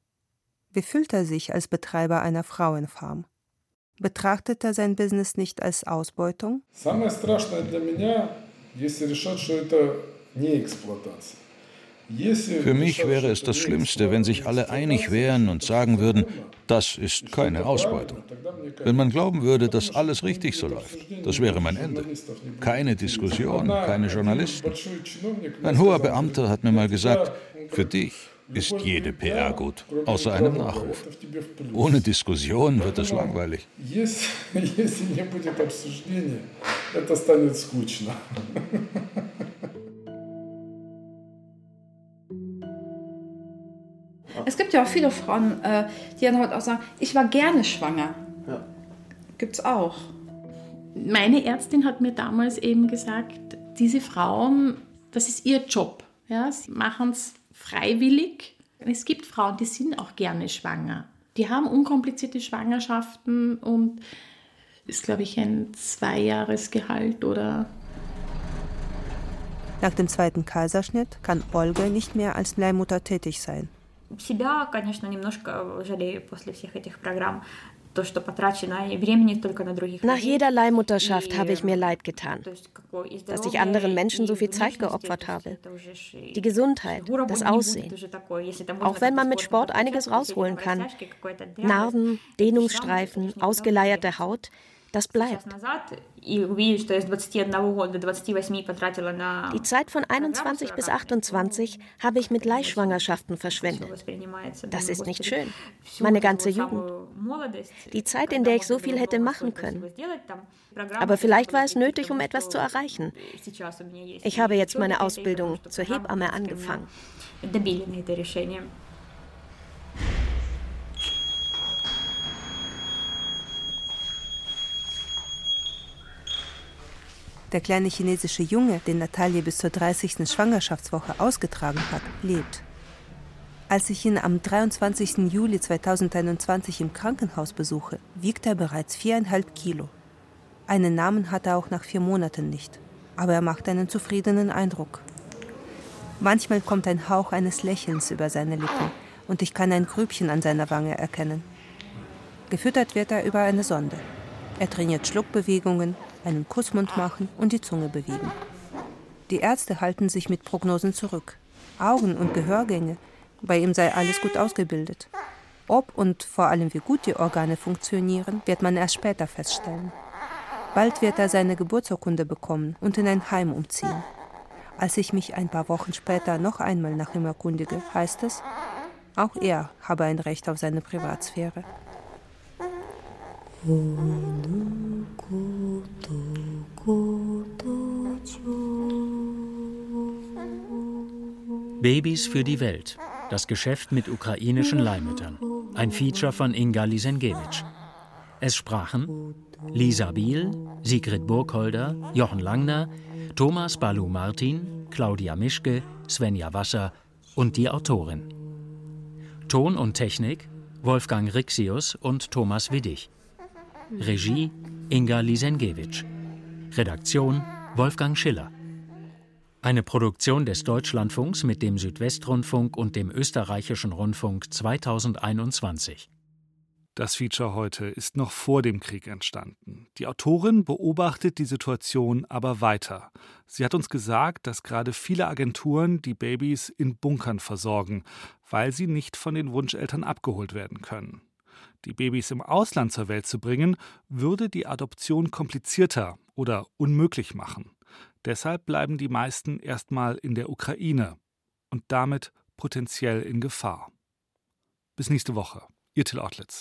Wie fühlt er sich als Betreiber einer Frauenfarm? Betrachtet er sein Business nicht als Ausbeutung? Самое страшное для меня, если решат, что это не эксплуатация. Für mich wäre es das Schlimmste, wenn sich alle einig wären und sagen würden, das ist keine Ausbeutung. Wenn man glauben würde, dass alles richtig so läuft, das wäre mein Ende. Keine Diskussion, keine Journalisten. Ein hoher Beamter hat mir mal gesagt, für dich ist jede PR gut, außer einem Nachruf. Ohne Diskussion wird es langweilig. *laughs* *laughs* Es gibt ja auch viele Frauen, äh, die dann heute auch sagen, ich war gerne schwanger. Ja. Gibt's auch. Meine Ärztin hat mir damals eben gesagt, diese Frauen, das ist ihr Job. Ja, sie machen es freiwillig. Es gibt Frauen, die sind auch gerne schwanger. Die haben unkomplizierte Schwangerschaften und ist, glaube ich, ein Zweijahresgehalt oder. Nach dem zweiten Kaiserschnitt kann Olga nicht mehr als Leihmutter tätig sein. Себя, конечно, немножко жалею после всех этих программ. Nach jeder Leihmutterschaft habe ich mir leid getan, dass ich anderen Menschen so viel Zeit geopfert habe. Die Gesundheit, das Aussehen. Auch wenn man mit Sport einiges rausholen kann. Narben, Dehnungsstreifen, ausgeleierte Haut, das bleibt. Die Zeit von 21 bis 28 habe ich mit Leihschwangerschaften verschwendet. Das ist nicht schön. Meine ganze Jugend. Die Zeit, in der ich so viel hätte machen können. Aber vielleicht war es nötig, um etwas zu erreichen. Ich habe jetzt meine Ausbildung zur Hebamme angefangen. Der kleine chinesische Junge, den Natalie bis zur 30. Schwangerschaftswoche ausgetragen hat, lebt. Als ich ihn am 23. Juli 2021 im Krankenhaus besuche, wiegt er bereits viereinhalb Kilo. Einen Namen hat er auch nach vier Monaten nicht, aber er macht einen zufriedenen Eindruck. Manchmal kommt ein Hauch eines Lächelns über seine Lippen und ich kann ein Grübchen an seiner Wange erkennen. Gefüttert wird er über eine Sonde. Er trainiert Schluckbewegungen, einen Kussmund machen und die Zunge bewegen. Die Ärzte halten sich mit Prognosen zurück. Augen- und Gehörgänge, bei ihm sei alles gut ausgebildet. Ob und vor allem wie gut die Organe funktionieren, wird man erst später feststellen. Bald wird er seine Geburtsurkunde bekommen und in ein Heim umziehen. Als ich mich ein paar Wochen später noch einmal nach ihm erkundige, heißt es, auch er habe ein Recht auf seine Privatsphäre. Babys für die Welt. Das Geschäft mit ukrainischen Leihmüttern. Ein Feature von Inga Lisenkiewicz. Es sprachen Lisa Biel, Sigrid Burgholder, Jochen Langner, Thomas Balu Martin, Claudia Mischke, Svenja Wasser und die Autorin. Ton und Technik Wolfgang Rixius und Thomas Widdig. Regie Inga Lisenkiewicz. Redaktion Wolfgang Schiller. Eine Produktion des Deutschlandfunks mit dem Südwestrundfunk und dem Österreichischen Rundfunk 2021. Das Feature heute ist noch vor dem Krieg entstanden. Die Autorin beobachtet die Situation aber weiter. Sie hat uns gesagt, dass gerade viele Agenturen die Babys in Bunkern versorgen, weil sie nicht von den Wunscheltern abgeholt werden können die Babys im Ausland zur Welt zu bringen, würde die Adoption komplizierter oder unmöglich machen. Deshalb bleiben die meisten erstmal in der Ukraine und damit potenziell in Gefahr. Bis nächste Woche. Ihr Till Ortlitz.